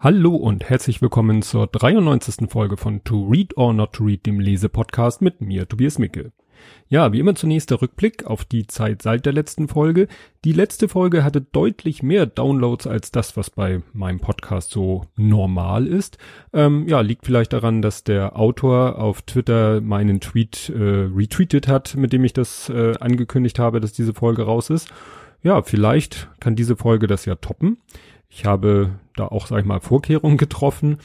Hallo und herzlich willkommen zur 93. Folge von To Read or Not to Read, dem Lesepodcast mit mir, Tobias Micke. Ja, wie immer zunächst der Rückblick auf die Zeit seit der letzten Folge. Die letzte Folge hatte deutlich mehr Downloads als das, was bei meinem Podcast so normal ist. Ähm, ja, liegt vielleicht daran, dass der Autor auf Twitter meinen Tweet äh, retweetet hat, mit dem ich das äh, angekündigt habe, dass diese Folge raus ist. Ja, vielleicht kann diese Folge das ja toppen. Ich habe da auch, sag ich mal, Vorkehrungen getroffen.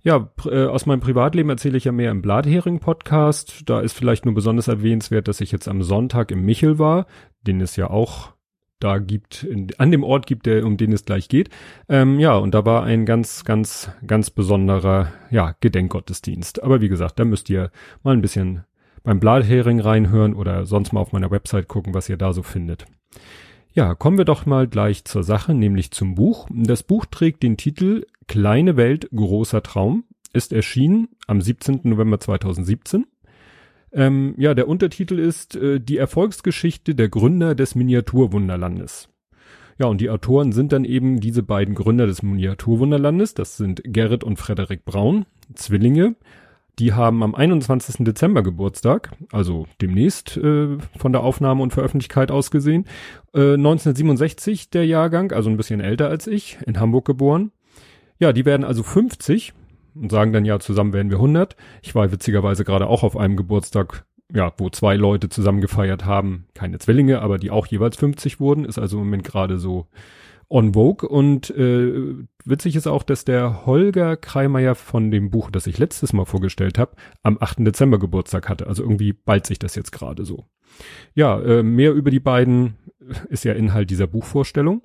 Ja, äh, aus meinem Privatleben erzähle ich ja mehr im Blathering-Podcast. Da ist vielleicht nur besonders erwähnenswert, dass ich jetzt am Sonntag im Michel war, den es ja auch da gibt, in, an dem Ort gibt, der, um den es gleich geht. Ähm, ja, und da war ein ganz, ganz, ganz besonderer, ja, Gedenkgottesdienst. Aber wie gesagt, da müsst ihr mal ein bisschen beim Blathering reinhören oder sonst mal auf meiner Website gucken, was ihr da so findet. Ja, kommen wir doch mal gleich zur Sache, nämlich zum Buch. Das Buch trägt den Titel Kleine Welt, großer Traum, ist erschienen am 17. November 2017. Ähm, ja, der Untertitel ist äh, Die Erfolgsgeschichte der Gründer des Miniaturwunderlandes. Ja, und die Autoren sind dann eben diese beiden Gründer des Miniaturwunderlandes. Das sind Gerrit und Frederik Braun, Zwillinge, die haben am 21. Dezember Geburtstag, also demnächst äh, von der Aufnahme und Veröffentlichkeit aus gesehen. Äh, 1967 der Jahrgang, also ein bisschen älter als ich, in Hamburg geboren. Ja, die werden also 50 und sagen dann ja, zusammen werden wir 100. Ich war witzigerweise gerade auch auf einem Geburtstag, ja, wo zwei Leute zusammen gefeiert haben, keine Zwillinge, aber die auch jeweils 50 wurden, ist also im Moment gerade so on Vogue und äh, witzig ist auch, dass der Holger Kreimeier von dem Buch, das ich letztes Mal vorgestellt habe, am 8. Dezember Geburtstag hatte. Also irgendwie ballt sich das jetzt gerade so. Ja, äh, mehr über die beiden ist ja Inhalt dieser Buchvorstellung.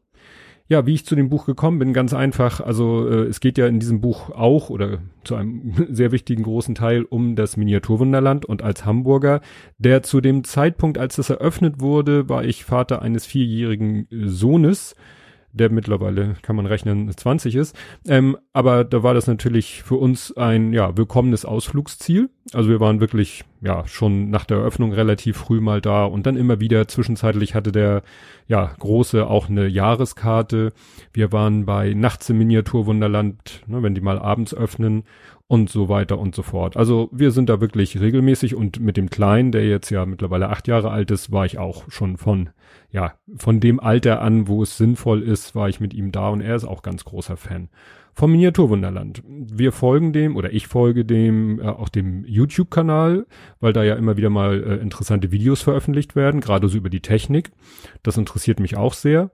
Ja, wie ich zu dem Buch gekommen bin, ganz einfach. Also äh, es geht ja in diesem Buch auch oder zu einem sehr wichtigen großen Teil um das Miniaturwunderland und als Hamburger, der zu dem Zeitpunkt, als das eröffnet wurde, war ich Vater eines vierjährigen Sohnes der mittlerweile, kann man rechnen, 20 ist. Ähm, aber da war das natürlich für uns ein, ja, willkommenes Ausflugsziel. Also wir waren wirklich, ja, schon nach der Eröffnung relativ früh mal da und dann immer wieder zwischenzeitlich hatte der, ja, große auch eine Jahreskarte. Wir waren bei Nachts im Miniaturwunderland, ne, wenn die mal abends öffnen und so weiter und so fort. Also wir sind da wirklich regelmäßig und mit dem Kleinen, der jetzt ja mittlerweile acht Jahre alt ist, war ich auch schon von, ja, von dem Alter an, wo es sinnvoll ist, war ich mit ihm da und er ist auch ganz großer Fan vom Miniaturwunderland. Wir folgen dem oder ich folge dem äh, auch dem YouTube-Kanal, weil da ja immer wieder mal äh, interessante Videos veröffentlicht werden, gerade so über die Technik. Das interessiert mich auch sehr.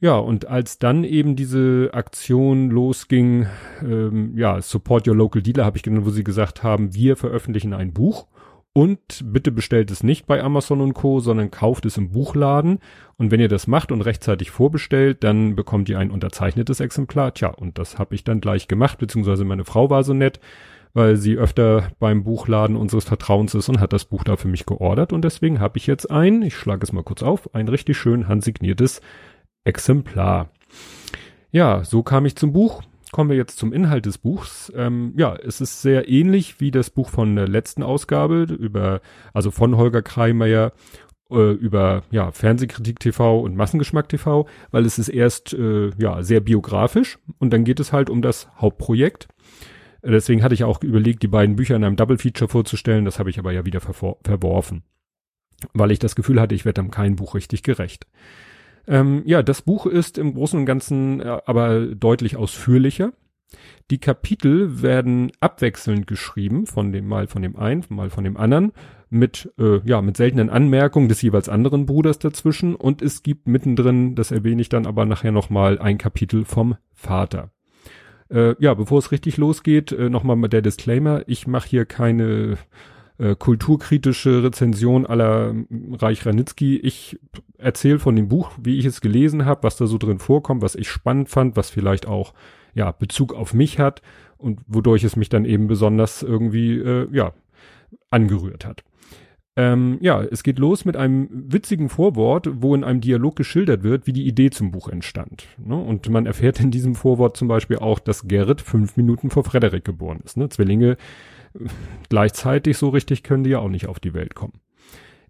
Ja, und als dann eben diese Aktion losging, ähm, ja, Support Your Local Dealer habe ich genannt, wo sie gesagt haben, wir veröffentlichen ein Buch und bitte bestellt es nicht bei Amazon und Co., sondern kauft es im Buchladen. Und wenn ihr das macht und rechtzeitig vorbestellt, dann bekommt ihr ein unterzeichnetes Exemplar. Tja, und das habe ich dann gleich gemacht, beziehungsweise meine Frau war so nett, weil sie öfter beim Buchladen unseres Vertrauens ist und hat das Buch da für mich geordert. Und deswegen habe ich jetzt ein, ich schlage es mal kurz auf, ein richtig schön handsigniertes Exemplar. Ja, so kam ich zum Buch. Kommen wir jetzt zum Inhalt des Buchs. Ähm, ja, es ist sehr ähnlich wie das Buch von der letzten Ausgabe über, also von Holger Kreimeier äh, über ja Fernsehkritik TV und Massengeschmack TV, weil es ist erst äh, ja sehr biografisch und dann geht es halt um das Hauptprojekt. Deswegen hatte ich auch überlegt, die beiden Bücher in einem Double Feature vorzustellen. Das habe ich aber ja wieder verworfen, weil ich das Gefühl hatte, ich werde dann kein Buch richtig gerecht. Ähm, ja, das Buch ist im Großen und Ganzen äh, aber deutlich ausführlicher. Die Kapitel werden abwechselnd geschrieben, von dem mal von dem einen, mal von dem anderen, mit äh, ja mit seltenen Anmerkungen des jeweils anderen Bruders dazwischen und es gibt mittendrin, das erwähne ich dann aber nachher noch mal, ein Kapitel vom Vater. Äh, ja, bevor es richtig losgeht, äh, noch mal der Disclaimer: Ich mache hier keine äh, kulturkritische Rezension aller Reich Ranitzky. Ich erzähle von dem Buch, wie ich es gelesen habe, was da so drin vorkommt, was ich spannend fand, was vielleicht auch ja Bezug auf mich hat und wodurch es mich dann eben besonders irgendwie äh, ja angerührt hat. Ähm, ja, es geht los mit einem witzigen Vorwort, wo in einem Dialog geschildert wird, wie die Idee zum Buch entstand. Ne? Und man erfährt in diesem Vorwort zum Beispiel auch, dass Gerrit fünf Minuten vor Frederik geboren ist. Ne? Zwillinge gleichzeitig so richtig können die ja auch nicht auf die Welt kommen.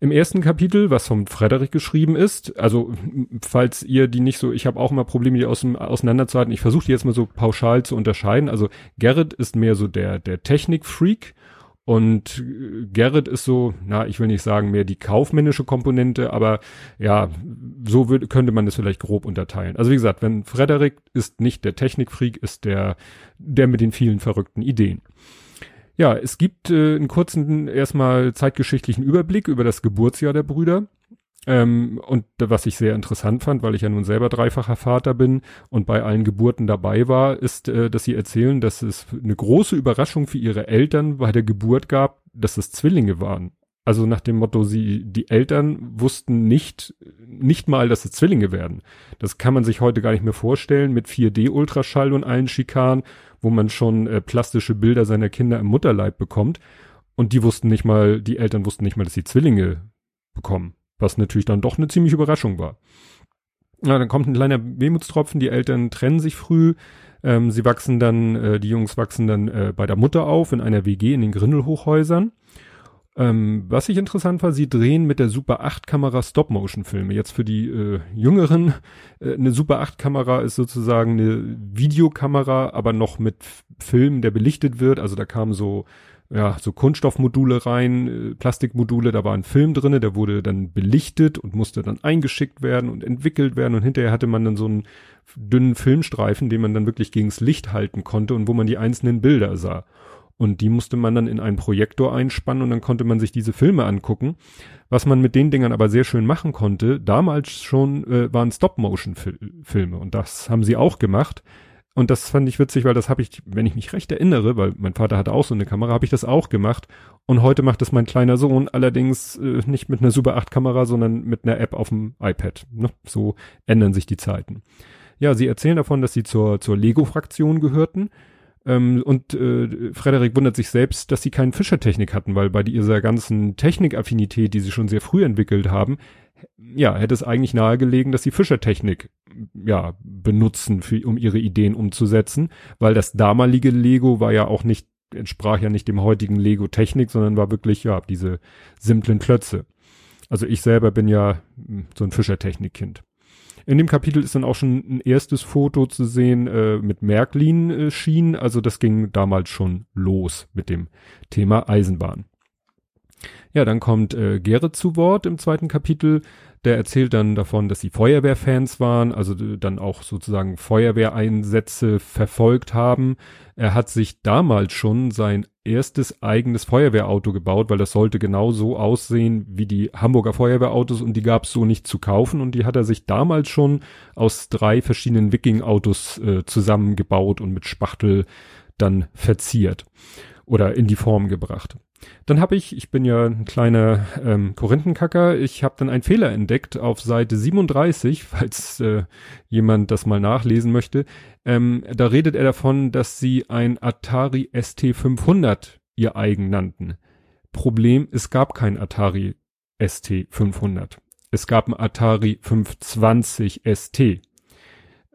Im ersten Kapitel, was vom Frederik geschrieben ist, also falls ihr die nicht so, ich habe auch immer Probleme, die aus auseinanderzuhalten. Ich versuche die jetzt mal so pauschal zu unterscheiden. Also Gerrit ist mehr so der der Technikfreak und Gerrit ist so, na, ich will nicht sagen mehr die kaufmännische Komponente, aber ja, so würde, könnte man das vielleicht grob unterteilen. Also wie gesagt, wenn Frederik ist nicht der Technikfreak, ist der der mit den vielen verrückten Ideen. Ja, es gibt äh, einen kurzen erstmal zeitgeschichtlichen Überblick über das Geburtsjahr der Brüder. Ähm, und was ich sehr interessant fand, weil ich ja nun selber dreifacher Vater bin und bei allen Geburten dabei war, ist, äh, dass sie erzählen, dass es eine große Überraschung für ihre Eltern bei der Geburt gab, dass es Zwillinge waren. Also nach dem Motto, sie, die Eltern wussten nicht, nicht mal, dass es Zwillinge werden. Das kann man sich heute gar nicht mehr vorstellen mit 4D-Ultraschall und allen Schikanen wo man schon äh, plastische Bilder seiner Kinder im Mutterleib bekommt. Und die wussten nicht mal, die Eltern wussten nicht mal, dass sie Zwillinge bekommen. Was natürlich dann doch eine ziemliche Überraschung war. Ja, dann kommt ein kleiner Wehmutstropfen, die Eltern trennen sich früh. Ähm, sie wachsen dann, äh, die Jungs wachsen dann äh, bei der Mutter auf in einer WG in den Grindelhochhäusern. Ähm, was ich interessant war, sie drehen mit der Super 8 Kamera Stop-Motion-Filme. Jetzt für die äh, Jüngeren, äh, eine Super 8 Kamera ist sozusagen eine Videokamera, aber noch mit Film, der belichtet wird. Also da kamen so, ja, so Kunststoffmodule rein, äh, Plastikmodule, da war ein Film drinne, der wurde dann belichtet und musste dann eingeschickt werden und entwickelt werden und hinterher hatte man dann so einen dünnen Filmstreifen, den man dann wirklich gegens Licht halten konnte und wo man die einzelnen Bilder sah. Und die musste man dann in einen Projektor einspannen und dann konnte man sich diese Filme angucken. Was man mit den Dingern aber sehr schön machen konnte, damals schon äh, waren Stop-Motion-Filme und das haben sie auch gemacht. Und das fand ich witzig, weil das habe ich, wenn ich mich recht erinnere, weil mein Vater hatte auch so eine Kamera, habe ich das auch gemacht. Und heute macht es mein kleiner Sohn allerdings äh, nicht mit einer Super 8 Kamera, sondern mit einer App auf dem iPad. Ne? So ändern sich die Zeiten. Ja, sie erzählen davon, dass sie zur, zur Lego-Fraktion gehörten. Ähm, und äh, Frederik wundert sich selbst, dass sie keinen Fischertechnik hatten, weil bei dieser ganzen Technikaffinität, die sie schon sehr früh entwickelt haben, ja, hätte es eigentlich nahegelegen, dass sie Fischertechnik ja benutzen, für, um ihre Ideen umzusetzen, weil das damalige Lego war ja auch nicht entsprach ja nicht dem heutigen Lego Technik, sondern war wirklich ja diese simplen Klötze. Also ich selber bin ja hm, so ein Fischertechnikkind. In dem Kapitel ist dann auch schon ein erstes Foto zu sehen äh, mit Märklin-Schienen. Also das ging damals schon los mit dem Thema Eisenbahn. Ja, dann kommt äh, Gerrit zu Wort im zweiten Kapitel. Der erzählt dann davon, dass sie Feuerwehrfans waren, also dann auch sozusagen Feuerwehreinsätze verfolgt haben. Er hat sich damals schon sein erstes eigenes Feuerwehrauto gebaut, weil das sollte genau so aussehen wie die Hamburger Feuerwehrautos und die gab es so nicht zu kaufen und die hat er sich damals schon aus drei verschiedenen Viking-Autos äh, zusammengebaut und mit Spachtel dann verziert oder in die Form gebracht. Dann habe ich, ich bin ja ein kleiner ähm, Korinthenkacker, ich habe dann einen Fehler entdeckt auf Seite 37, falls äh, jemand das mal nachlesen möchte. Ähm, da redet er davon, dass sie ein Atari ST 500 ihr eigen nannten. Problem, es gab kein Atari ST 500. Es gab ein Atari 520 ST.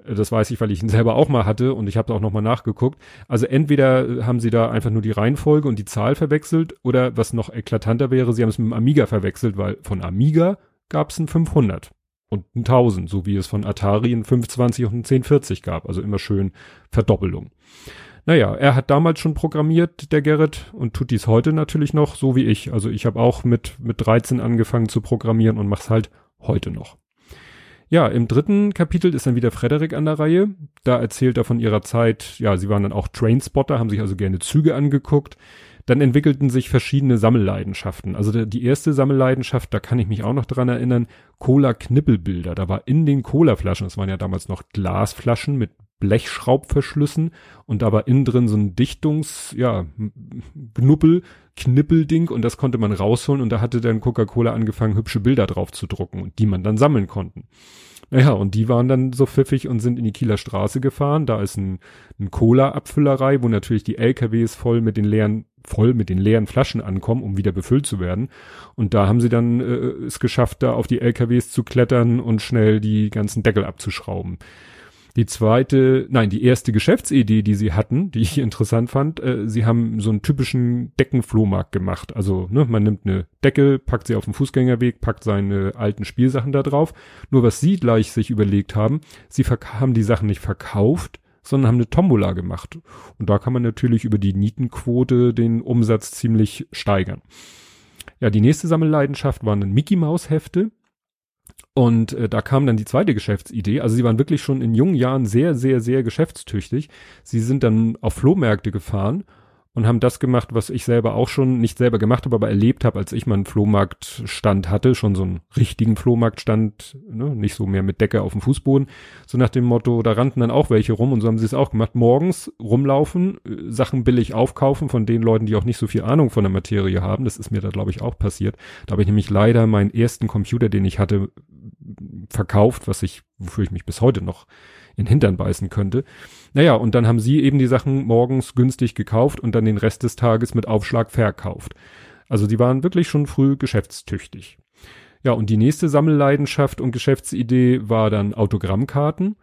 Das weiß ich, weil ich ihn selber auch mal hatte und ich habe auch noch mal nachgeguckt. Also entweder haben sie da einfach nur die Reihenfolge und die Zahl verwechselt oder was noch eklatanter wäre, sie haben es mit dem Amiga verwechselt, weil von Amiga gab es ein 500 und ein 1000, so wie es von Atari ein 520 und ein 1040 gab. Also immer schön Verdoppelung. Naja, er hat damals schon programmiert, der Gerrit, und tut dies heute natürlich noch, so wie ich. Also ich habe auch mit, mit 13 angefangen zu programmieren und mach's halt heute noch. Ja, im dritten Kapitel ist dann wieder Frederik an der Reihe. Da erzählt er von ihrer Zeit, ja, sie waren dann auch Trainspotter, haben sich also gerne Züge angeguckt. Dann entwickelten sich verschiedene Sammelleidenschaften. Also die erste Sammelleidenschaft, da kann ich mich auch noch dran erinnern, Cola-Knippelbilder. Da war in den Cola-Flaschen, das waren ja damals noch Glasflaschen mit Blechschraubverschlüssen und da war innen drin so ein Dichtungs, ja, Knuppel, Knippelding und das konnte man rausholen und da hatte dann Coca-Cola angefangen, hübsche Bilder drauf zu drucken und die man dann sammeln konnten. Naja, und die waren dann so pfiffig und sind in die Kieler Straße gefahren. Da ist ein, ein Cola-Abfüllerei, wo natürlich die LKWs voll mit den leeren, voll mit den leeren Flaschen ankommen, um wieder befüllt zu werden. Und da haben sie dann äh, es geschafft, da auf die LKWs zu klettern und schnell die ganzen Deckel abzuschrauben. Die zweite, nein, die erste Geschäftsidee, die sie hatten, die ich interessant fand, äh, sie haben so einen typischen Deckenflohmarkt gemacht. Also, ne, man nimmt eine Decke, packt sie auf den Fußgängerweg, packt seine alten Spielsachen da drauf. Nur was sie gleich sich überlegt haben, sie haben die Sachen nicht verkauft, sondern haben eine Tombola gemacht. Und da kann man natürlich über die Nietenquote den Umsatz ziemlich steigern. Ja, die nächste Sammelleidenschaft waren dann Mickey Maus Hefte. Und äh, da kam dann die zweite Geschäftsidee. Also sie waren wirklich schon in jungen Jahren sehr, sehr, sehr geschäftstüchtig. Sie sind dann auf Flohmärkte gefahren und haben das gemacht, was ich selber auch schon nicht selber gemacht habe, aber erlebt habe, als ich mal einen Flohmarktstand hatte, schon so einen richtigen Flohmarktstand, ne, nicht so mehr mit Decke auf dem Fußboden, so nach dem Motto, da rannten dann auch welche rum und so haben sie es auch gemacht, morgens rumlaufen, äh, Sachen billig aufkaufen von den Leuten, die auch nicht so viel Ahnung von der Materie haben, das ist mir da glaube ich auch passiert, da habe ich nämlich leider meinen ersten Computer, den ich hatte, verkauft, was ich, wofür ich mich bis heute noch in Hintern beißen könnte. Naja, und dann haben sie eben die Sachen morgens günstig gekauft und dann den Rest des Tages mit Aufschlag verkauft. Also die waren wirklich schon früh geschäftstüchtig. Ja, und die nächste Sammelleidenschaft und Geschäftsidee war dann Autogrammkarten.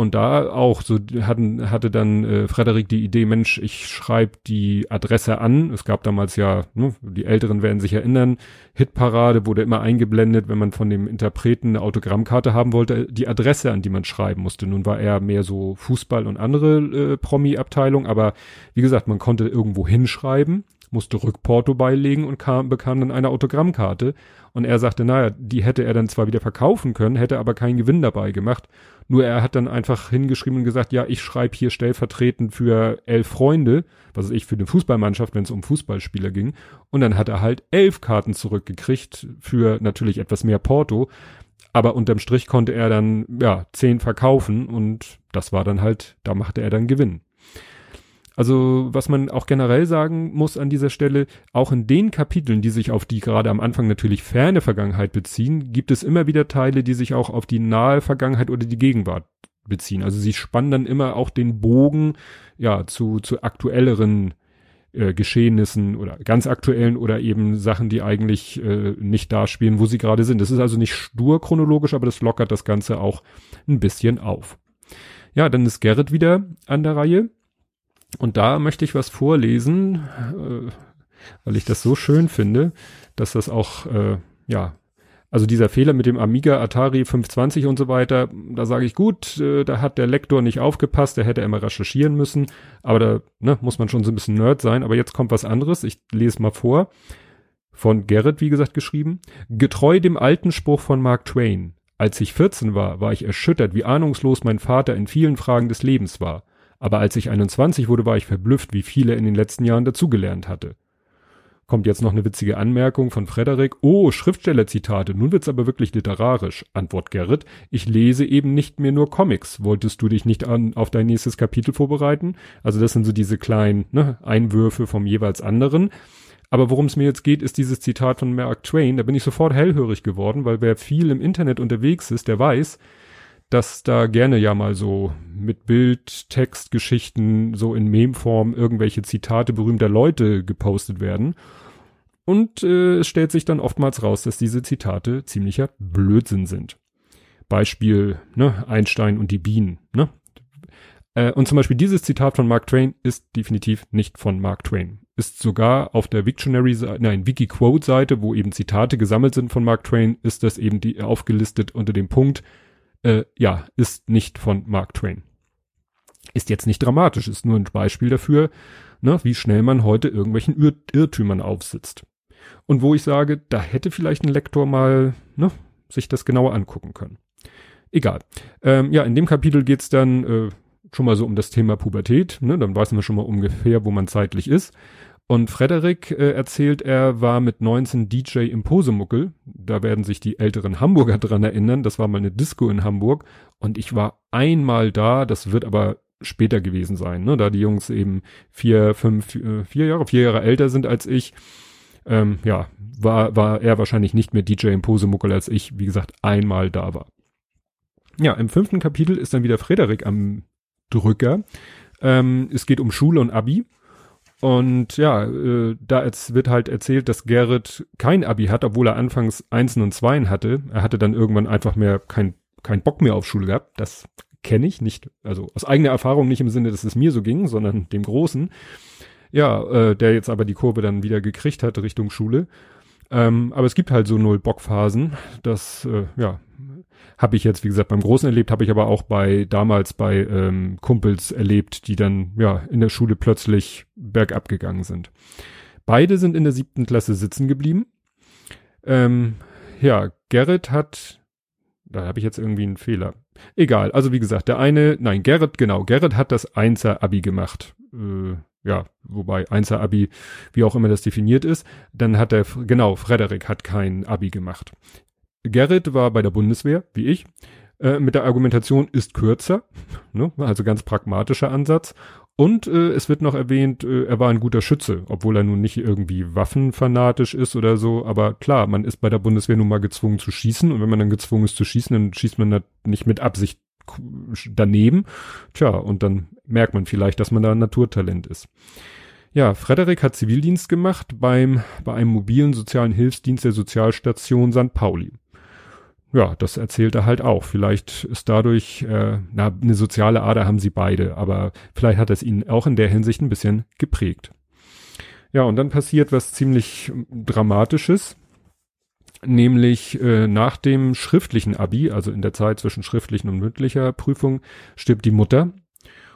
Und da auch so hatten, hatte dann äh, Frederik die Idee, Mensch, ich schreibe die Adresse an. Es gab damals ja, ne, die Älteren werden sich erinnern, Hitparade wurde immer eingeblendet, wenn man von dem Interpreten eine Autogrammkarte haben wollte, die Adresse, an die man schreiben musste. Nun war er mehr so Fußball und andere äh, Promi-Abteilung, aber wie gesagt, man konnte irgendwo hinschreiben, musste Rückporto beilegen und kam, bekam dann eine Autogrammkarte. Und er sagte, naja, die hätte er dann zwar wieder verkaufen können, hätte aber keinen Gewinn dabei gemacht. Nur er hat dann einfach hingeschrieben und gesagt, ja, ich schreibe hier stellvertretend für elf Freunde, was ist ich für eine Fußballmannschaft, wenn es um Fußballspieler ging. Und dann hat er halt elf Karten zurückgekriegt für natürlich etwas mehr Porto. Aber unterm Strich konnte er dann, ja, zehn verkaufen und das war dann halt, da machte er dann Gewinn. Also was man auch generell sagen muss an dieser Stelle, auch in den Kapiteln, die sich auf die gerade am Anfang natürlich ferne Vergangenheit beziehen, gibt es immer wieder Teile, die sich auch auf die nahe Vergangenheit oder die Gegenwart beziehen. Also sie spannen dann immer auch den Bogen ja zu, zu aktuelleren äh, Geschehnissen oder ganz aktuellen oder eben Sachen, die eigentlich äh, nicht da spielen, wo sie gerade sind. Das ist also nicht stur chronologisch, aber das lockert das Ganze auch ein bisschen auf. Ja, dann ist Gerrit wieder an der Reihe. Und da möchte ich was vorlesen, äh, weil ich das so schön finde, dass das auch, äh, ja, also dieser Fehler mit dem Amiga Atari 520 und so weiter, da sage ich gut, äh, da hat der Lektor nicht aufgepasst, der hätte immer recherchieren müssen, aber da ne, muss man schon so ein bisschen Nerd sein. Aber jetzt kommt was anderes, ich lese mal vor. Von Gerrit, wie gesagt, geschrieben. Getreu dem alten Spruch von Mark Twain. Als ich 14 war, war ich erschüttert, wie ahnungslos mein Vater in vielen Fragen des Lebens war. Aber als ich 21 wurde, war ich verblüfft, wie viel er in den letzten Jahren dazugelernt hatte. Kommt jetzt noch eine witzige Anmerkung von Frederik. Oh, Schriftstellerzitate. Nun wird's aber wirklich literarisch. Antwort Gerrit. Ich lese eben nicht mehr nur Comics. Wolltest du dich nicht an, auf dein nächstes Kapitel vorbereiten? Also das sind so diese kleinen ne, Einwürfe vom jeweils anderen. Aber worum es mir jetzt geht, ist dieses Zitat von Mark Twain. Da bin ich sofort hellhörig geworden, weil wer viel im Internet unterwegs ist, der weiß, dass da gerne ja mal so mit Bild, Text, Geschichten so in Meme-Form irgendwelche Zitate berühmter Leute gepostet werden. Und äh, es stellt sich dann oftmals raus, dass diese Zitate ziemlicher Blödsinn sind. Beispiel, ne, Einstein und die Bienen, ne? Äh, und zum Beispiel dieses Zitat von Mark Twain ist definitiv nicht von Mark Twain. Ist sogar auf der Wiktionary, nein, Wikiquote-Seite, wo eben Zitate gesammelt sind von Mark Twain, ist das eben die aufgelistet unter dem Punkt, äh, ja, ist nicht von Mark Twain. Ist jetzt nicht dramatisch, ist nur ein Beispiel dafür, ne, wie schnell man heute irgendwelchen Irr Irrtümern aufsitzt. Und wo ich sage, da hätte vielleicht ein Lektor mal ne, sich das genauer angucken können. Egal. Ähm, ja, in dem Kapitel geht's dann äh, schon mal so um das Thema Pubertät. Ne? Dann weiß man schon mal ungefähr, wo man zeitlich ist. Und Frederik äh, erzählt, er war mit 19 DJ im Posemuckel. Da werden sich die älteren Hamburger dran erinnern. Das war mal eine Disco in Hamburg. Und ich war einmal da. Das wird aber später gewesen sein, ne? da die Jungs eben vier, fünf, äh, vier Jahre, vier Jahre älter sind als ich. Ähm, ja, war, war er wahrscheinlich nicht mehr DJ im Posemuckel, als ich, wie gesagt, einmal da war. Ja, im fünften Kapitel ist dann wieder Frederik am Drücker. Ähm, es geht um Schule und Abi. Und ja, äh, da wird halt erzählt, dass Gerrit kein Abi hat, obwohl er anfangs Einsen und Zweien hatte. Er hatte dann irgendwann einfach mehr kein, kein Bock mehr auf Schule gehabt. Das kenne ich nicht, also aus eigener Erfahrung nicht im Sinne, dass es mir so ging, sondern dem Großen. Ja, äh, der jetzt aber die Kurve dann wieder gekriegt hat Richtung Schule. Ähm, aber es gibt halt so null Bockphasen. Das, äh, ja, habe ich jetzt, wie gesagt, beim Großen erlebt, habe ich aber auch bei damals bei ähm, Kumpels erlebt, die dann ja in der Schule plötzlich bergab gegangen sind. Beide sind in der siebten Klasse sitzen geblieben. Ähm, ja, Gerrit hat, da habe ich jetzt irgendwie einen Fehler. Egal, also wie gesagt, der eine, nein, Gerrit, genau, Gerrit hat das Einser-Abi gemacht. Äh, ja, wobei Einser-Abi, wie auch immer das definiert ist. Dann hat er, genau, Frederik hat kein Abi gemacht. Gerrit war bei der Bundeswehr, wie ich, äh, mit der Argumentation ist kürzer, ne? also ganz pragmatischer Ansatz. Und äh, es wird noch erwähnt, äh, er war ein guter Schütze, obwohl er nun nicht irgendwie waffenfanatisch ist oder so. Aber klar, man ist bei der Bundeswehr nun mal gezwungen zu schießen. Und wenn man dann gezwungen ist zu schießen, dann schießt man nicht mit Absicht daneben. Tja, und dann merkt man vielleicht, dass man da ein Naturtalent ist. Ja, Frederik hat Zivildienst gemacht beim, bei einem mobilen sozialen Hilfsdienst der Sozialstation St. Pauli ja, das erzählt er halt auch. Vielleicht ist dadurch, äh, na, eine soziale Ader haben sie beide, aber vielleicht hat es ihn auch in der Hinsicht ein bisschen geprägt. Ja, und dann passiert was ziemlich Dramatisches, nämlich äh, nach dem schriftlichen Abi, also in der Zeit zwischen schriftlichen und mündlicher Prüfung, stirbt die Mutter.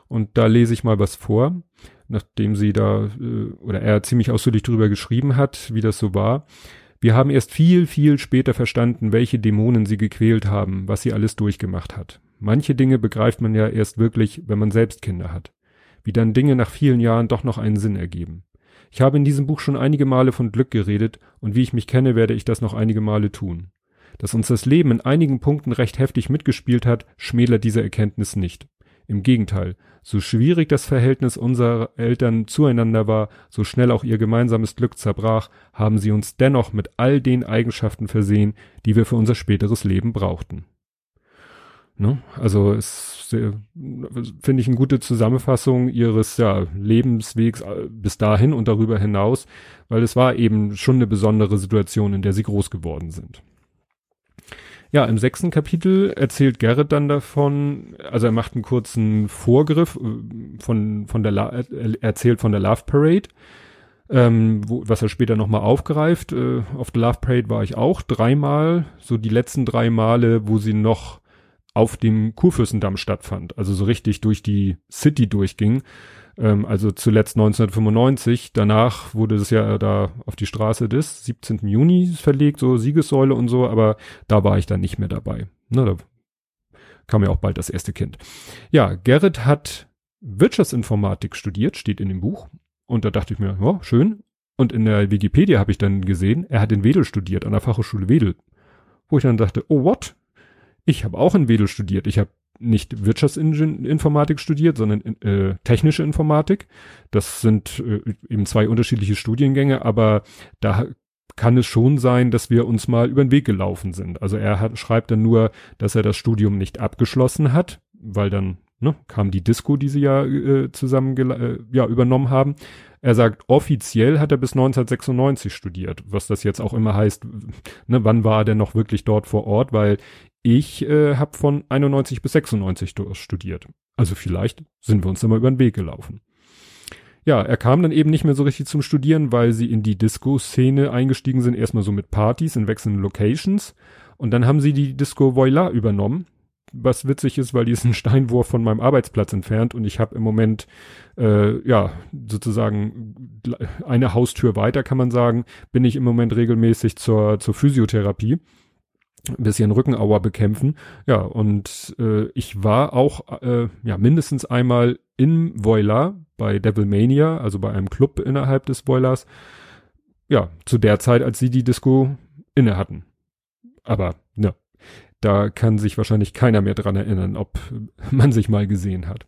Und da lese ich mal was vor, nachdem sie da, äh, oder er ziemlich ausführlich drüber geschrieben hat, wie das so war. Wir haben erst viel, viel später verstanden, welche Dämonen sie gequält haben, was sie alles durchgemacht hat. Manche Dinge begreift man ja erst wirklich, wenn man selbst Kinder hat. Wie dann Dinge nach vielen Jahren doch noch einen Sinn ergeben. Ich habe in diesem Buch schon einige Male von Glück geredet und wie ich mich kenne, werde ich das noch einige Male tun. Dass uns das Leben in einigen Punkten recht heftig mitgespielt hat, schmälert diese Erkenntnis nicht. Im Gegenteil, so schwierig das Verhältnis unserer Eltern zueinander war, so schnell auch ihr gemeinsames Glück zerbrach, haben sie uns dennoch mit all den Eigenschaften versehen, die wir für unser späteres Leben brauchten. Ne? Also es finde ich eine gute Zusammenfassung ihres ja, Lebenswegs äh, bis dahin und darüber hinaus, weil es war eben schon eine besondere Situation, in der sie groß geworden sind. Ja, im sechsten Kapitel erzählt Gerrit dann davon, also er macht einen kurzen Vorgriff äh, von, von der, La er erzählt von der Love Parade, ähm, wo, was er später nochmal aufgreift. Äh, auf der Love Parade war ich auch dreimal, so die letzten drei Male, wo sie noch auf dem Kurfürstendamm stattfand, also so richtig durch die City durchging. Ähm, also zuletzt 1995. Danach wurde es ja da auf die Straße des 17. Juni verlegt, so Siegessäule und so, aber da war ich dann nicht mehr dabei. Na, da kam ja auch bald das erste Kind. Ja, Gerrit hat Wirtschaftsinformatik studiert, steht in dem Buch. Und da dachte ich mir, ja, schön. Und in der Wikipedia habe ich dann gesehen, er hat in Wedel studiert, an der Fachhochschule Wedel. Wo ich dann dachte, oh what? Ich habe auch in Wedel studiert. Ich habe nicht Wirtschaftsinformatik studiert, sondern äh, technische Informatik. Das sind äh, eben zwei unterschiedliche Studiengänge, aber da kann es schon sein, dass wir uns mal über den Weg gelaufen sind. Also er hat, schreibt dann nur, dass er das Studium nicht abgeschlossen hat, weil dann ne, kam die Disco, die sie ja äh, zusammen äh, ja, übernommen haben. Er sagt, offiziell hat er bis 1996 studiert, was das jetzt auch immer heißt, ne, wann war er denn noch wirklich dort vor Ort, weil ich äh, habe von 91 bis 96 studiert. Also vielleicht sind wir uns da mal über den Weg gelaufen. Ja, er kam dann eben nicht mehr so richtig zum Studieren, weil sie in die Disco-Szene eingestiegen sind, erstmal so mit Partys in wechselnden Locations. Und dann haben sie die Disco Voila übernommen, was witzig ist, weil die ist ein Steinwurf von meinem Arbeitsplatz entfernt und ich habe im Moment äh, ja sozusagen eine Haustür weiter, kann man sagen, bin ich im Moment regelmäßig zur, zur Physiotherapie ein bisschen Rückenauer bekämpfen. Ja, und äh, ich war auch äh, ja mindestens einmal in Voila bei Devilmania, also bei einem Club innerhalb des Voilas. Ja, zu der Zeit, als sie die Disco inne hatten. Aber ne, da kann sich wahrscheinlich keiner mehr dran erinnern, ob man sich mal gesehen hat.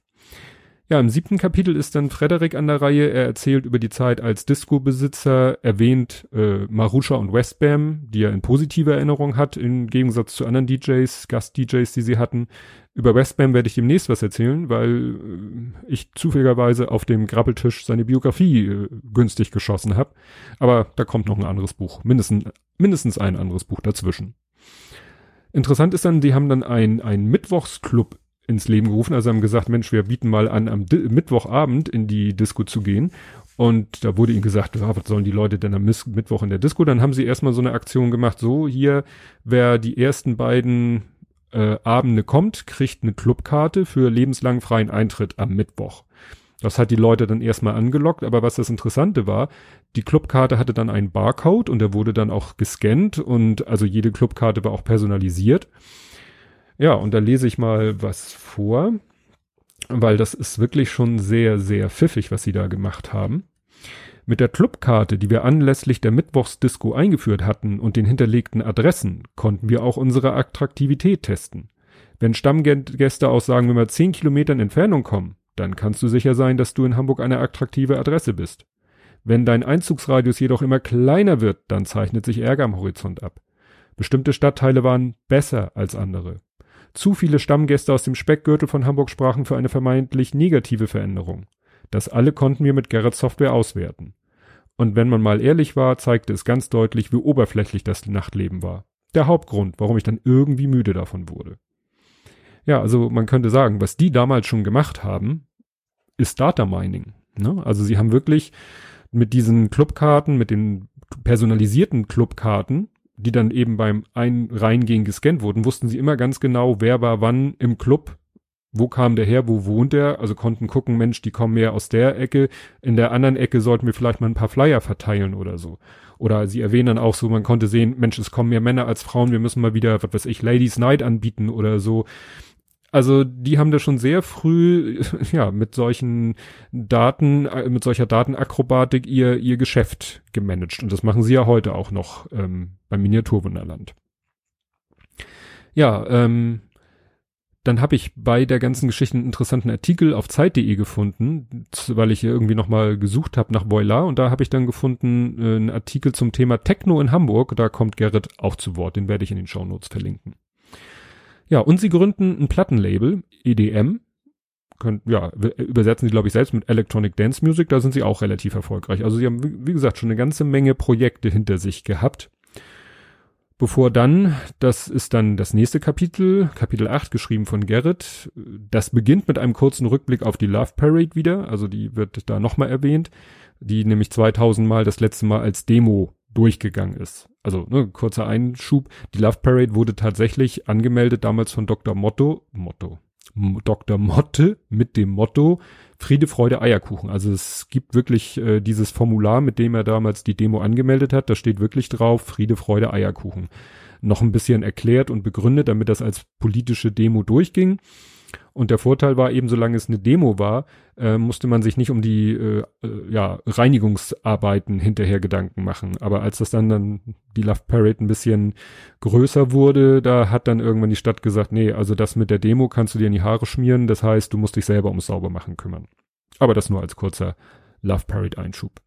Ja, im siebten Kapitel ist dann Frederik an der Reihe. Er erzählt über die Zeit als Disco-Besitzer, erwähnt äh, Marusha und Westbam, die er in positiver Erinnerung hat, im Gegensatz zu anderen DJs, Gast-DJs, die sie hatten. Über Westbam werde ich demnächst was erzählen, weil äh, ich zufälligerweise auf dem Grappeltisch seine Biografie äh, günstig geschossen habe. Aber da kommt noch ein anderes Buch, mindestens, mindestens ein anderes Buch dazwischen. Interessant ist dann, die haben dann ein, ein Mittwochsclub ins Leben gerufen. Also haben gesagt, Mensch, wir bieten mal an, am Di Mittwochabend in die Disco zu gehen. Und da wurde ihnen gesagt, ja, was sollen die Leute denn am Mittwoch in der Disco? Dann haben sie erstmal so eine Aktion gemacht, so hier, wer die ersten beiden äh, Abende kommt, kriegt eine Clubkarte für lebenslang freien Eintritt am Mittwoch. Das hat die Leute dann erstmal angelockt, aber was das Interessante war, die Clubkarte hatte dann einen Barcode und der wurde dann auch gescannt und also jede Clubkarte war auch personalisiert. Ja, und da lese ich mal was vor, weil das ist wirklich schon sehr, sehr pfiffig, was sie da gemacht haben. Mit der Clubkarte, die wir anlässlich der Mittwochsdisco eingeführt hatten und den hinterlegten Adressen, konnten wir auch unsere Attraktivität testen. Wenn Stammgäste aus, sagen wir mal, 10 Kilometern Entfernung kommen, dann kannst du sicher sein, dass du in Hamburg eine attraktive Adresse bist. Wenn dein Einzugsradius jedoch immer kleiner wird, dann zeichnet sich Ärger am Horizont ab. Bestimmte Stadtteile waren besser als andere. Zu viele Stammgäste aus dem Speckgürtel von Hamburg sprachen für eine vermeintlich negative Veränderung. Das alle konnten wir mit Garrett Software auswerten. Und wenn man mal ehrlich war, zeigte es ganz deutlich, wie oberflächlich das Nachtleben war. Der Hauptgrund, warum ich dann irgendwie müde davon wurde. Ja, also man könnte sagen, was die damals schon gemacht haben, ist Data Mining. Ne? Also sie haben wirklich mit diesen Clubkarten, mit den personalisierten Clubkarten, die dann eben beim Ein Reingehen gescannt wurden, wussten sie immer ganz genau, wer war wann im Club wo kam der her, wo wohnt er, also konnten gucken, Mensch, die kommen mehr aus der Ecke, in der anderen Ecke sollten wir vielleicht mal ein paar Flyer verteilen oder so. Oder sie erwähnen dann auch so, man konnte sehen, Mensch, es kommen mehr Männer als Frauen, wir müssen mal wieder, was weiß ich, Ladies Night anbieten oder so. Also die haben da schon sehr früh, ja, mit solchen Daten, äh, mit solcher Datenakrobatik ihr, ihr Geschäft gemanagt. Und das machen sie ja heute auch noch ähm, beim Miniaturwunderland. Ja, ähm, dann habe ich bei der ganzen Geschichte einen interessanten Artikel auf Zeit.de gefunden, weil ich irgendwie nochmal gesucht habe nach Voila und da habe ich dann gefunden äh, einen Artikel zum Thema Techno in Hamburg. Da kommt Gerrit auch zu Wort, den werde ich in den Shownotes verlinken. Ja, und sie gründen ein Plattenlabel, EDM. Könnt, ja, übersetzen sie, glaube ich, selbst mit Electronic Dance Music, da sind sie auch relativ erfolgreich. Also sie haben, wie gesagt, schon eine ganze Menge Projekte hinter sich gehabt. Bevor dann, das ist dann das nächste Kapitel, Kapitel 8, geschrieben von Gerrit. Das beginnt mit einem kurzen Rückblick auf die Love Parade wieder, also die wird da nochmal erwähnt, die nämlich 2000 Mal das letzte Mal als Demo durchgegangen ist. Also ne, kurzer Einschub, die Love Parade wurde tatsächlich angemeldet damals von Dr. Motto, Motto, Dr. Motte mit dem Motto Friede, Freude, Eierkuchen. Also es gibt wirklich äh, dieses Formular, mit dem er damals die Demo angemeldet hat. Da steht wirklich drauf Friede, Freude, Eierkuchen. Noch ein bisschen erklärt und begründet, damit das als politische Demo durchging. Und der Vorteil war eben, solange es eine Demo war, äh, musste man sich nicht um die äh, äh, ja, Reinigungsarbeiten hinterher Gedanken machen. Aber als das dann, dann die Love Parade ein bisschen größer wurde, da hat dann irgendwann die Stadt gesagt, nee, also das mit der Demo kannst du dir in die Haare schmieren, das heißt, du musst dich selber ums Saubermachen kümmern. Aber das nur als kurzer Love Parade Einschub.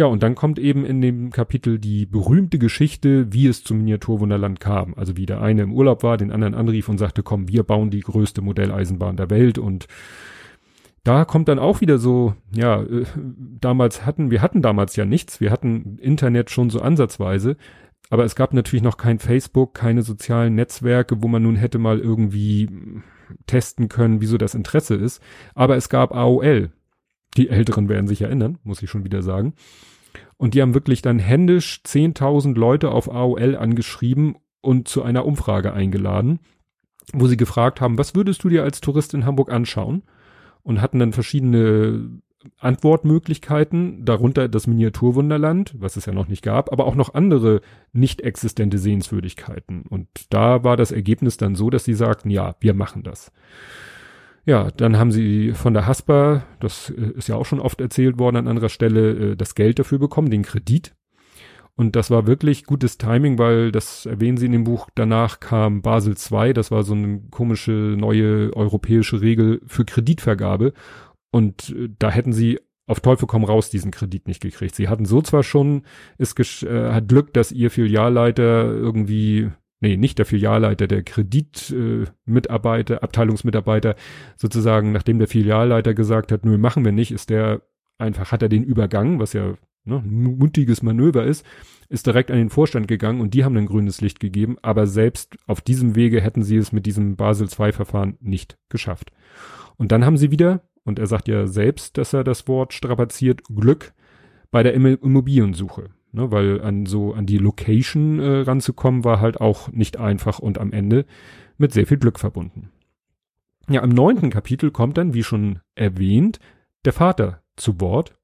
Ja, und dann kommt eben in dem Kapitel die berühmte Geschichte, wie es zum Miniaturwunderland kam. Also wie der eine im Urlaub war, den anderen anrief und sagte, komm, wir bauen die größte Modelleisenbahn der Welt und da kommt dann auch wieder so, ja, äh, damals hatten, wir hatten damals ja nichts, wir hatten Internet schon so ansatzweise, aber es gab natürlich noch kein Facebook, keine sozialen Netzwerke, wo man nun hätte mal irgendwie testen können, wieso das Interesse ist. Aber es gab AOL. Die Älteren werden sich erinnern, muss ich schon wieder sagen. Und die haben wirklich dann händisch 10.000 Leute auf AOL angeschrieben und zu einer Umfrage eingeladen, wo sie gefragt haben, was würdest du dir als Tourist in Hamburg anschauen? Und hatten dann verschiedene Antwortmöglichkeiten, darunter das Miniaturwunderland, was es ja noch nicht gab, aber auch noch andere nicht existente Sehenswürdigkeiten. Und da war das Ergebnis dann so, dass sie sagten, ja, wir machen das. Ja, dann haben sie von der Haspa, das äh, ist ja auch schon oft erzählt worden an anderer Stelle, äh, das Geld dafür bekommen, den Kredit. Und das war wirklich gutes Timing, weil das erwähnen sie in dem Buch. Danach kam Basel II, das war so eine komische neue europäische Regel für Kreditvergabe. Und äh, da hätten sie auf Teufel komm raus diesen Kredit nicht gekriegt. Sie hatten so zwar schon, ist äh, hat Glück, dass ihr Filialleiter irgendwie nee, nicht der Filialleiter, der Kreditmitarbeiter, äh, Abteilungsmitarbeiter, sozusagen, nachdem der Filialleiter gesagt hat, nö, machen wir nicht, ist der einfach, hat er den Übergang, was ja ne, mutiges Manöver ist, ist direkt an den Vorstand gegangen und die haben ein grünes Licht gegeben, aber selbst auf diesem Wege hätten sie es mit diesem Basel II-Verfahren nicht geschafft. Und dann haben sie wieder, und er sagt ja selbst, dass er das Wort strapaziert, Glück bei der Immobiliensuche. Ne, weil an so an die Location äh, ranzukommen war halt auch nicht einfach und am Ende mit sehr viel Glück verbunden. Ja, im neunten Kapitel kommt dann, wie schon erwähnt, der Vater zu Wort.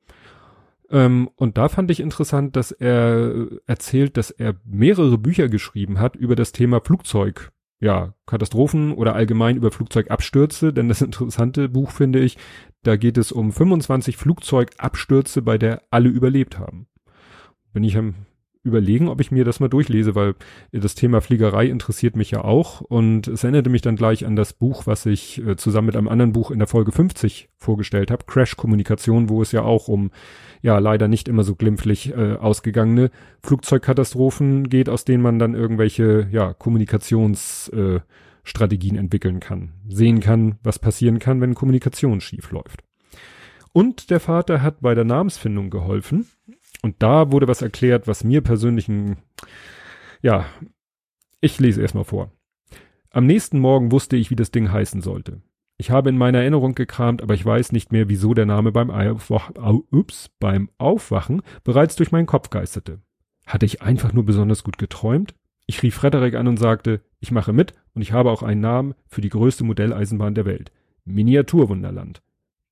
Ähm, und da fand ich interessant, dass er erzählt, dass er mehrere Bücher geschrieben hat über das Thema Flugzeug, ja, Katastrophen oder allgemein über Flugzeugabstürze, denn das interessante Buch finde ich, da geht es um 25 Flugzeugabstürze, bei der alle überlebt haben bin ich am überlegen, ob ich mir das mal durchlese, weil das Thema Fliegerei interessiert mich ja auch. Und es erinnerte mich dann gleich an das Buch, was ich äh, zusammen mit einem anderen Buch in der Folge 50 vorgestellt habe, Crash Kommunikation, wo es ja auch um ja leider nicht immer so glimpflich äh, ausgegangene Flugzeugkatastrophen geht, aus denen man dann irgendwelche ja Kommunikationsstrategien äh, entwickeln kann, sehen kann, was passieren kann, wenn Kommunikation schief läuft. Und der Vater hat bei der Namensfindung geholfen und da wurde was erklärt, was mir persönlich ein, ja, ich lese erstmal vor. Am nächsten Morgen wusste ich, wie das Ding heißen sollte. Ich habe in meiner Erinnerung gekramt, aber ich weiß nicht mehr, wieso der Name beim, Aufwach, ups, beim Aufwachen bereits durch meinen Kopf geisterte. Hatte ich einfach nur besonders gut geträumt? Ich rief Frederik an und sagte, ich mache mit und ich habe auch einen Namen für die größte Modelleisenbahn der Welt. Miniaturwunderland.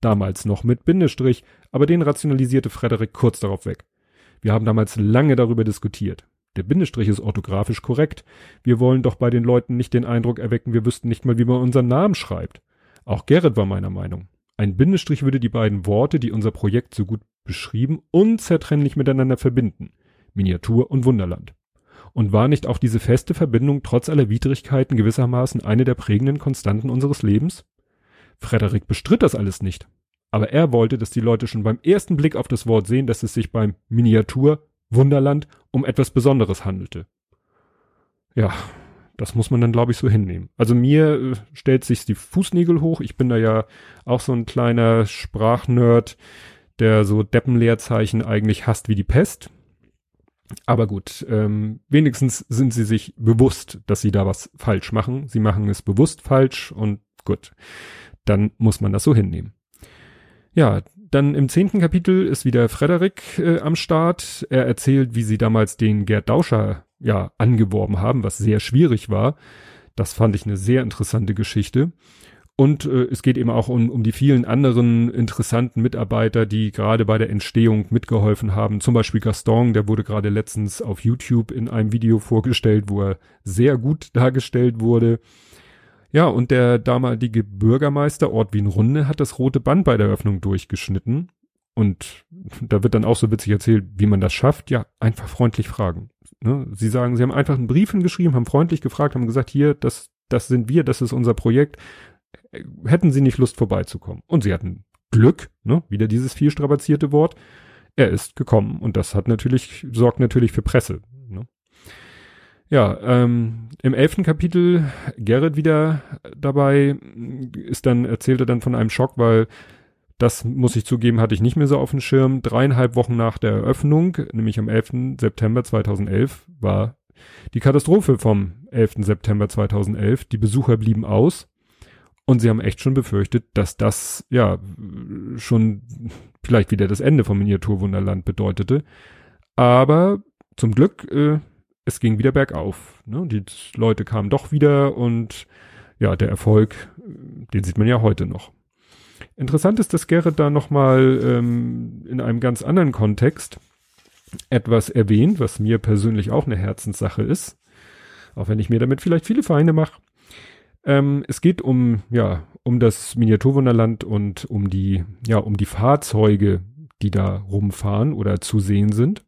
Damals noch mit Bindestrich, aber den rationalisierte Frederik kurz darauf weg. Wir haben damals lange darüber diskutiert. Der Bindestrich ist orthografisch korrekt. Wir wollen doch bei den Leuten nicht den Eindruck erwecken, wir wüssten nicht mal, wie man unseren Namen schreibt. Auch Gerrit war meiner Meinung. Ein Bindestrich würde die beiden Worte, die unser Projekt so gut beschrieben, unzertrennlich miteinander verbinden. Miniatur und Wunderland. Und war nicht auch diese feste Verbindung trotz aller Widrigkeiten gewissermaßen eine der prägenden Konstanten unseres Lebens? Frederik bestritt das alles nicht. Aber er wollte, dass die Leute schon beim ersten Blick auf das Wort sehen, dass es sich beim Miniatur Wunderland um etwas Besonderes handelte. Ja, das muss man dann, glaube ich, so hinnehmen. Also mir äh, stellt sich die Fußnägel hoch. Ich bin da ja auch so ein kleiner Sprachnerd, der so Deppenleerzeichen eigentlich hasst wie die Pest. Aber gut, ähm, wenigstens sind sie sich bewusst, dass sie da was falsch machen. Sie machen es bewusst falsch und gut, dann muss man das so hinnehmen. Ja, dann im zehnten Kapitel ist wieder Frederik äh, am Start. Er erzählt, wie sie damals den Gerd Dauscher ja angeworben haben, was sehr schwierig war. Das fand ich eine sehr interessante Geschichte. Und äh, es geht eben auch um, um die vielen anderen interessanten Mitarbeiter, die gerade bei der Entstehung mitgeholfen haben. Zum Beispiel Gaston, der wurde gerade letztens auf YouTube in einem Video vorgestellt, wo er sehr gut dargestellt wurde. Ja, und der damalige Bürgermeister Ort Wien Runde hat das rote Band bei der Eröffnung durchgeschnitten. Und da wird dann auch so witzig erzählt, wie man das schafft. Ja, einfach freundlich fragen. Ne? Sie sagen, sie haben einfach einen Brief hingeschrieben, haben freundlich gefragt, haben gesagt, hier, das, das sind wir, das ist unser Projekt. Hätten sie nicht Lust vorbeizukommen? Und sie hatten Glück, ne? wieder dieses viel strapazierte Wort. Er ist gekommen und das hat natürlich, sorgt natürlich für Presse. Ja, ähm, im elften Kapitel Gerrit wieder dabei ist dann, erzählt er dann von einem Schock, weil das muss ich zugeben, hatte ich nicht mehr so auf dem Schirm. Dreieinhalb Wochen nach der Eröffnung, nämlich am 11. September 2011, war die Katastrophe vom 11. September 2011. Die Besucher blieben aus und sie haben echt schon befürchtet, dass das ja schon vielleicht wieder das Ende vom Miniaturwunderland bedeutete. Aber zum Glück äh, es ging wieder bergauf. Ne? Die Leute kamen doch wieder und ja, der Erfolg, den sieht man ja heute noch. Interessant ist, dass Gerrit da nochmal ähm, in einem ganz anderen Kontext etwas erwähnt, was mir persönlich auch eine Herzenssache ist, auch wenn ich mir damit vielleicht viele Feinde mache. Ähm, es geht um, ja, um das Miniaturwunderland und um die, ja, um die Fahrzeuge, die da rumfahren oder zu sehen sind.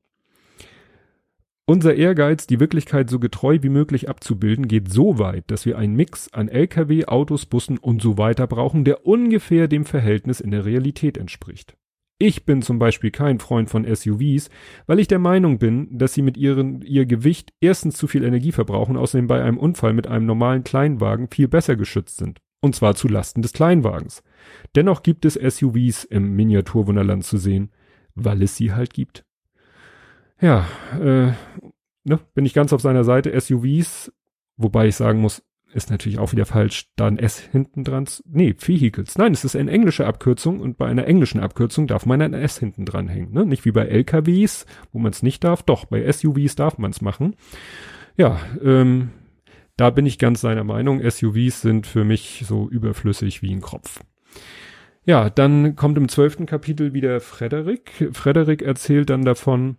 Unser Ehrgeiz, die Wirklichkeit so getreu wie möglich abzubilden, geht so weit, dass wir einen Mix an Lkw, Autos, Bussen und so weiter brauchen, der ungefähr dem Verhältnis in der Realität entspricht. Ich bin zum Beispiel kein Freund von SUVs, weil ich der Meinung bin, dass sie mit ihren, ihr Gewicht erstens zu viel Energie verbrauchen, außerdem bei einem Unfall mit einem normalen Kleinwagen viel besser geschützt sind. Und zwar zu Lasten des Kleinwagens. Dennoch gibt es SUVs im Miniaturwunderland zu sehen, weil es sie halt gibt. Ja, äh, ne, bin ich ganz auf seiner Seite. SUVs, wobei ich sagen muss, ist natürlich auch wieder falsch, da ein S hinten dran. Nee, Vehicles. Nein, es ist eine englische Abkürzung und bei einer englischen Abkürzung darf man ein S hinten dran hängen. Ne? Nicht wie bei LKWs, wo man es nicht darf. Doch, bei SUVs darf man es machen. Ja, ähm, da bin ich ganz seiner Meinung. SUVs sind für mich so überflüssig wie ein Kropf. Ja, dann kommt im zwölften Kapitel wieder Frederik. Frederik erzählt dann davon,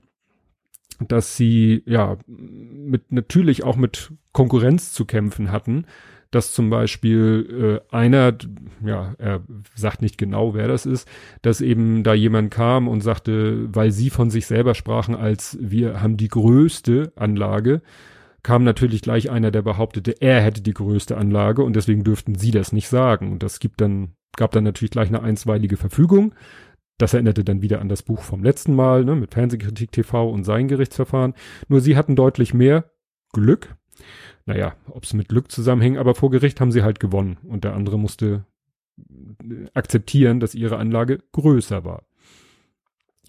dass sie ja mit natürlich auch mit Konkurrenz zu kämpfen hatten, dass zum Beispiel äh, einer, ja, er sagt nicht genau, wer das ist, dass eben da jemand kam und sagte, weil sie von sich selber sprachen, als wir haben die größte Anlage, kam natürlich gleich einer, der behauptete, er hätte die größte Anlage und deswegen dürften sie das nicht sagen. Und das gibt dann, gab dann natürlich gleich eine einstweilige Verfügung. Das erinnerte dann wieder an das Buch vom letzten Mal, ne, mit Fernsehkritik TV und sein Gerichtsverfahren. Nur sie hatten deutlich mehr Glück. Naja, ob es mit Glück zusammenhängt, aber vor Gericht haben sie halt gewonnen und der andere musste äh, akzeptieren, dass ihre Anlage größer war.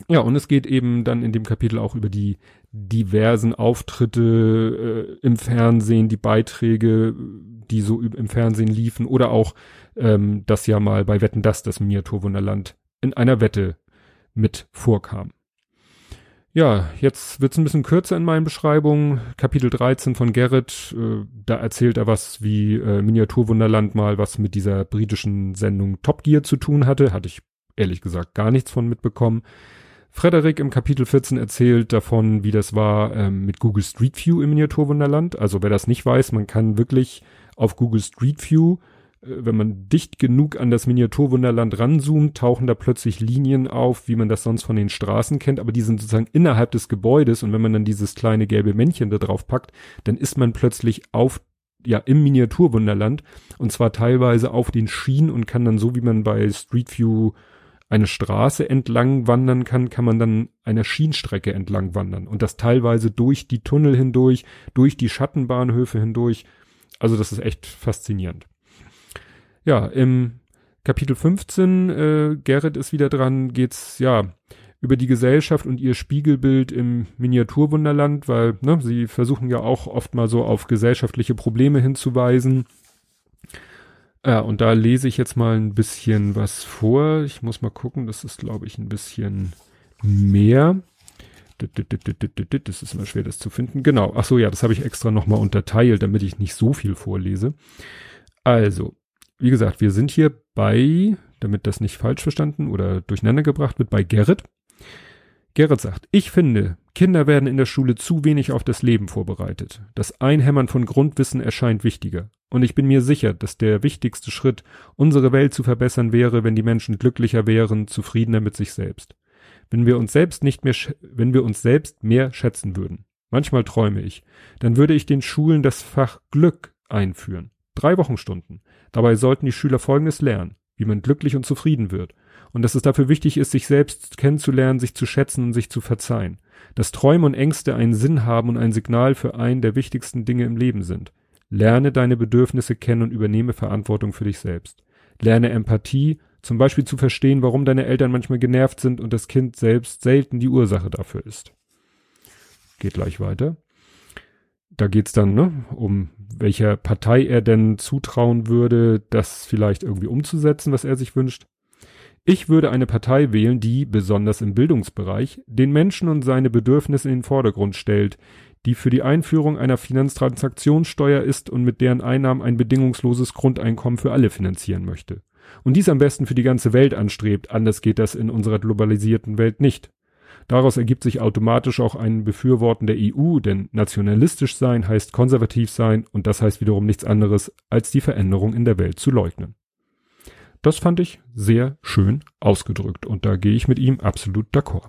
Ja, und es geht eben dann in dem Kapitel auch über die diversen Auftritte äh, im Fernsehen, die Beiträge, die so im Fernsehen liefen oder auch ähm, das ja mal bei Wetten das das Miniaturwunderland in einer Wette mit vorkam. Ja, jetzt wird's ein bisschen kürzer in meinen Beschreibungen. Kapitel 13 von Gerrit, äh, da erzählt er was, wie äh, Miniaturwunderland mal was mit dieser britischen Sendung Top Gear zu tun hatte. Hatte ich ehrlich gesagt gar nichts von mitbekommen. Frederik im Kapitel 14 erzählt davon, wie das war ähm, mit Google Street View im Miniaturwunderland. Also wer das nicht weiß, man kann wirklich auf Google Street View wenn man dicht genug an das Miniaturwunderland ranzoomt, tauchen da plötzlich Linien auf, wie man das sonst von den Straßen kennt, aber die sind sozusagen innerhalb des Gebäudes und wenn man dann dieses kleine gelbe Männchen da drauf packt, dann ist man plötzlich auf ja im Miniaturwunderland und zwar teilweise auf den Schienen und kann dann so wie man bei Street View eine Straße entlang wandern kann, kann man dann einer Schienstrecke entlang wandern und das teilweise durch die Tunnel hindurch, durch die Schattenbahnhöfe hindurch. Also das ist echt faszinierend. Ja, im Kapitel 15, äh, Gerrit ist wieder dran, geht's ja über die Gesellschaft und ihr Spiegelbild im Miniaturwunderland, weil ne, sie versuchen ja auch oft mal so auf gesellschaftliche Probleme hinzuweisen. Ja, und da lese ich jetzt mal ein bisschen was vor. Ich muss mal gucken, das ist, glaube ich, ein bisschen mehr. Das ist immer schwer, das zu finden. Genau. Ach so, ja, das habe ich extra nochmal unterteilt, damit ich nicht so viel vorlese. Also, wie gesagt, wir sind hier bei, damit das nicht falsch verstanden oder durcheinander gebracht wird, bei Gerrit. Gerrit sagt, ich finde, Kinder werden in der Schule zu wenig auf das Leben vorbereitet. Das Einhämmern von Grundwissen erscheint wichtiger. Und ich bin mir sicher, dass der wichtigste Schritt, unsere Welt zu verbessern wäre, wenn die Menschen glücklicher wären, zufriedener mit sich selbst. Wenn wir uns selbst nicht mehr, wenn wir uns selbst mehr schätzen würden. Manchmal träume ich. Dann würde ich den Schulen das Fach Glück einführen. Drei Wochenstunden. Dabei sollten die Schüler Folgendes lernen, wie man glücklich und zufrieden wird. Und dass es dafür wichtig ist, sich selbst kennenzulernen, sich zu schätzen und sich zu verzeihen. Dass Träume und Ängste einen Sinn haben und ein Signal für einen der wichtigsten Dinge im Leben sind. Lerne deine Bedürfnisse kennen und übernehme Verantwortung für dich selbst. Lerne Empathie, zum Beispiel zu verstehen, warum deine Eltern manchmal genervt sind und das Kind selbst selten die Ursache dafür ist. Geht gleich weiter da geht's dann ne, um welcher Partei er denn zutrauen würde, das vielleicht irgendwie umzusetzen, was er sich wünscht. Ich würde eine Partei wählen, die, besonders im Bildungsbereich, den Menschen und seine Bedürfnisse in den Vordergrund stellt, die für die Einführung einer Finanztransaktionssteuer ist und mit deren Einnahmen ein bedingungsloses Grundeinkommen für alle finanzieren möchte. Und dies am besten für die ganze Welt anstrebt, anders geht das in unserer globalisierten Welt nicht. Daraus ergibt sich automatisch auch ein Befürworten der EU, denn nationalistisch sein heißt konservativ sein und das heißt wiederum nichts anderes, als die Veränderung in der Welt zu leugnen. Das fand ich sehr schön ausgedrückt und da gehe ich mit ihm absolut d'accord.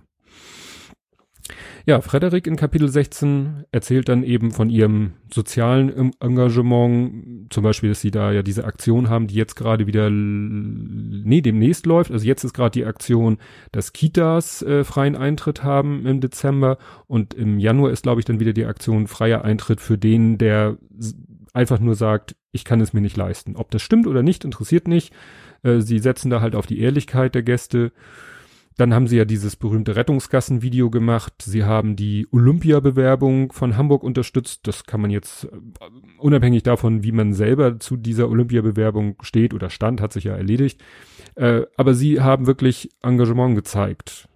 Ja, Frederik in Kapitel 16 erzählt dann eben von ihrem sozialen Engagement, zum Beispiel, dass sie da ja diese Aktion haben, die jetzt gerade wieder, nee, demnächst läuft. Also jetzt ist gerade die Aktion, dass Kitas äh, freien Eintritt haben im Dezember und im Januar ist, glaube ich, dann wieder die Aktion freier Eintritt für den, der einfach nur sagt, ich kann es mir nicht leisten. Ob das stimmt oder nicht, interessiert nicht. Äh, sie setzen da halt auf die Ehrlichkeit der Gäste dann haben sie ja dieses berühmte Rettungsgassen-Video gemacht. Sie haben die Olympia-Bewerbung von Hamburg unterstützt. Das kann man jetzt äh, unabhängig davon, wie man selber zu dieser Olympia-Bewerbung steht oder stand, hat sich ja erledigt. Äh, aber sie haben wirklich Engagement gezeigt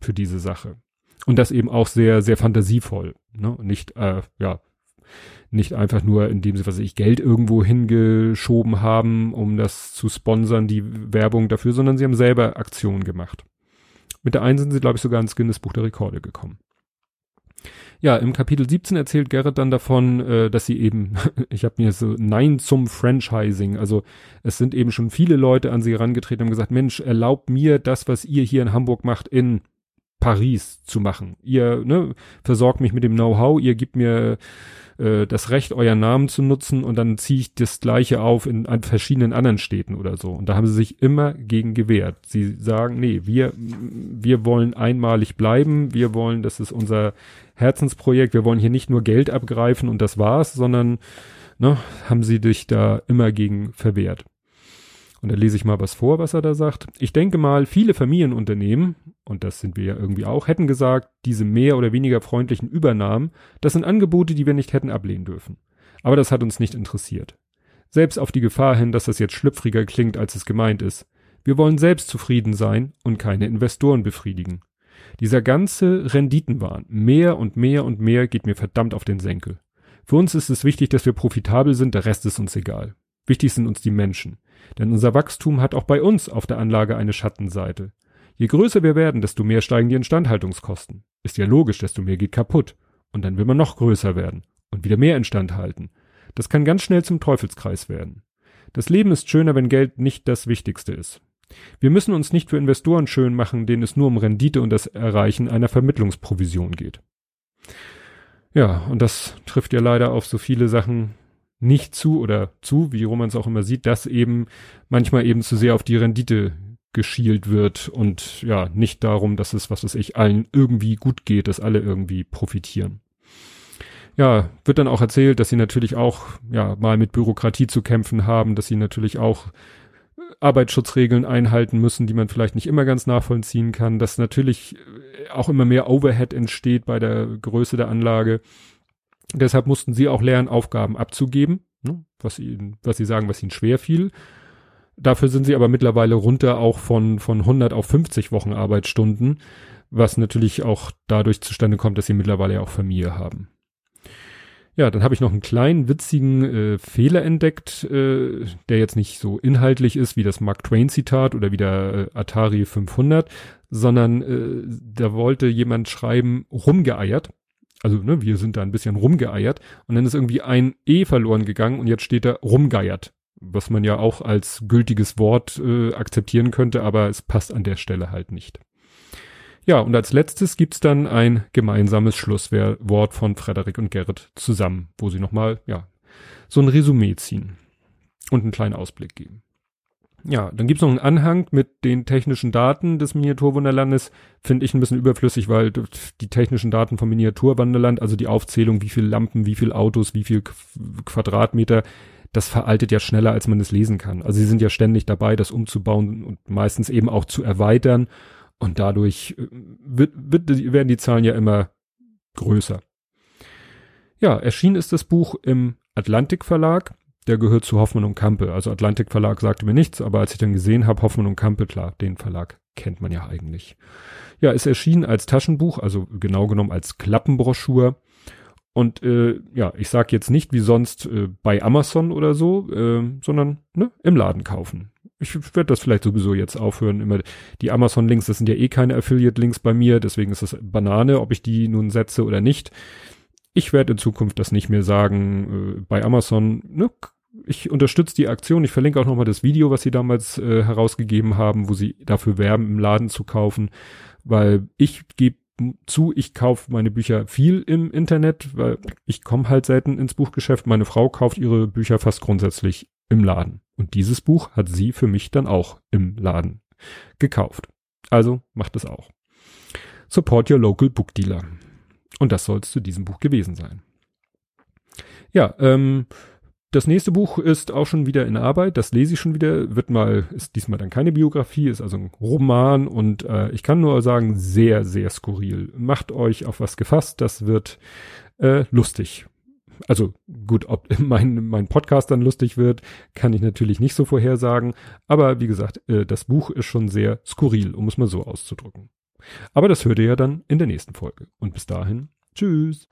für diese Sache. Und das eben auch sehr, sehr fantasievoll. Ne? Nicht, äh, ja, nicht einfach nur, indem sie, was weiß ich, Geld irgendwo hingeschoben haben, um das zu sponsern, die Werbung dafür, sondern sie haben selber Aktionen gemacht. Mit der einen sind sie, glaube ich, sogar ins Guinness Buch der Rekorde gekommen. Ja, im Kapitel 17 erzählt Gerrit dann davon, äh, dass sie eben, ich habe mir so Nein zum Franchising, also es sind eben schon viele Leute an sie herangetreten und gesagt, Mensch, erlaubt mir das, was ihr hier in Hamburg macht, in Paris zu machen. Ihr ne, versorgt mich mit dem Know-how, ihr gibt mir äh, das Recht, euren Namen zu nutzen und dann ziehe ich das gleiche auf in an verschiedenen anderen Städten oder so. Und da haben sie sich immer gegen gewehrt. Sie sagen, nee, wir, wir wollen einmalig bleiben, wir wollen, das ist unser Herzensprojekt, wir wollen hier nicht nur Geld abgreifen und das war's, sondern ne, haben sie dich da immer gegen verwehrt. Und da lese ich mal was vor, was er da sagt. Ich denke mal, viele Familienunternehmen, und das sind wir ja irgendwie auch, hätten gesagt, diese mehr oder weniger freundlichen Übernahmen, das sind Angebote, die wir nicht hätten ablehnen dürfen. Aber das hat uns nicht interessiert. Selbst auf die Gefahr hin, dass das jetzt schlüpfriger klingt, als es gemeint ist. Wir wollen selbst zufrieden sein und keine Investoren befriedigen. Dieser ganze Renditenwahn, mehr und mehr und mehr geht mir verdammt auf den Senkel. Für uns ist es wichtig, dass wir profitabel sind, der Rest ist uns egal. Wichtig sind uns die Menschen. Denn unser Wachstum hat auch bei uns auf der Anlage eine Schattenseite. Je größer wir werden, desto mehr steigen die Instandhaltungskosten. Ist ja logisch, desto mehr geht kaputt. Und dann will man noch größer werden und wieder mehr instand halten. Das kann ganz schnell zum Teufelskreis werden. Das Leben ist schöner, wenn Geld nicht das Wichtigste ist. Wir müssen uns nicht für Investoren schön machen, denen es nur um Rendite und das Erreichen einer Vermittlungsprovision geht. Ja, und das trifft ja leider auf so viele Sachen nicht zu oder zu, wie Roman es auch immer sieht, dass eben manchmal eben zu sehr auf die Rendite geschielt wird und ja, nicht darum, dass es, was weiß ich, allen irgendwie gut geht, dass alle irgendwie profitieren. Ja, wird dann auch erzählt, dass sie natürlich auch, ja, mal mit Bürokratie zu kämpfen haben, dass sie natürlich auch Arbeitsschutzregeln einhalten müssen, die man vielleicht nicht immer ganz nachvollziehen kann, dass natürlich auch immer mehr Overhead entsteht bei der Größe der Anlage Deshalb mussten sie auch lernen, Aufgaben abzugeben, ne, was ihnen, was sie sagen, was ihnen schwer fiel. Dafür sind sie aber mittlerweile runter auch von, von 100 auf 50 Wochen Arbeitsstunden, was natürlich auch dadurch zustande kommt, dass sie mittlerweile auch Familie haben. Ja, dann habe ich noch einen kleinen witzigen äh, Fehler entdeckt, äh, der jetzt nicht so inhaltlich ist wie das Mark Twain Zitat oder wie der äh, Atari 500, sondern äh, da wollte jemand schreiben rumgeeiert also ne, wir sind da ein bisschen rumgeeiert und dann ist irgendwie ein E verloren gegangen und jetzt steht da rumgeiert, was man ja auch als gültiges Wort äh, akzeptieren könnte, aber es passt an der Stelle halt nicht. Ja, und als letztes gibt's dann ein gemeinsames Schlusswort von Frederik und Gerrit zusammen, wo sie nochmal, ja, so ein Resümee ziehen und einen kleinen Ausblick geben. Ja, dann gibt's noch einen Anhang mit den technischen Daten des Miniaturwunderlandes. Finde ich ein bisschen überflüssig, weil die technischen Daten vom Miniaturwunderland, also die Aufzählung, wie viel Lampen, wie viel Autos, wie viel Quadratmeter, das veraltet ja schneller, als man es lesen kann. Also sie sind ja ständig dabei, das umzubauen und meistens eben auch zu erweitern. Und dadurch äh, wird, wird, werden die Zahlen ja immer größer. Ja, erschienen ist das Buch im Atlantik Verlag der gehört zu Hoffmann und Kampe. Also Atlantik Verlag sagte mir nichts, aber als ich dann gesehen habe, Hoffmann und Kampe, klar, den Verlag kennt man ja eigentlich. Ja, es erschien als Taschenbuch, also genau genommen als Klappenbroschur. Und äh, ja, ich sag jetzt nicht wie sonst äh, bei Amazon oder so, äh, sondern ne, im Laden kaufen. Ich werde das vielleicht sowieso jetzt aufhören. Immer die Amazon-Links, das sind ja eh keine Affiliate-Links bei mir, deswegen ist das Banane, ob ich die nun setze oder nicht. Ich werde in Zukunft das nicht mehr sagen. Äh, bei Amazon, ne, ich unterstütze die Aktion. Ich verlinke auch nochmal das Video, was sie damals äh, herausgegeben haben, wo sie dafür werben, im Laden zu kaufen, weil ich gebe zu, ich kaufe meine Bücher viel im Internet, weil ich komme halt selten ins Buchgeschäft. Meine Frau kauft ihre Bücher fast grundsätzlich im Laden. Und dieses Buch hat sie für mich dann auch im Laden gekauft. Also macht es auch. Support your local book dealer. Und das soll es zu diesem Buch gewesen sein. Ja, ähm, das nächste Buch ist auch schon wieder in Arbeit, das lese ich schon wieder, wird mal, ist diesmal dann keine Biografie, ist also ein Roman und äh, ich kann nur sagen, sehr, sehr skurril. Macht euch auf was gefasst, das wird äh, lustig. Also gut, ob mein, mein Podcast dann lustig wird, kann ich natürlich nicht so vorhersagen, aber wie gesagt, äh, das Buch ist schon sehr skurril, um es mal so auszudrücken. Aber das hört ihr ja dann in der nächsten Folge. Und bis dahin, tschüss.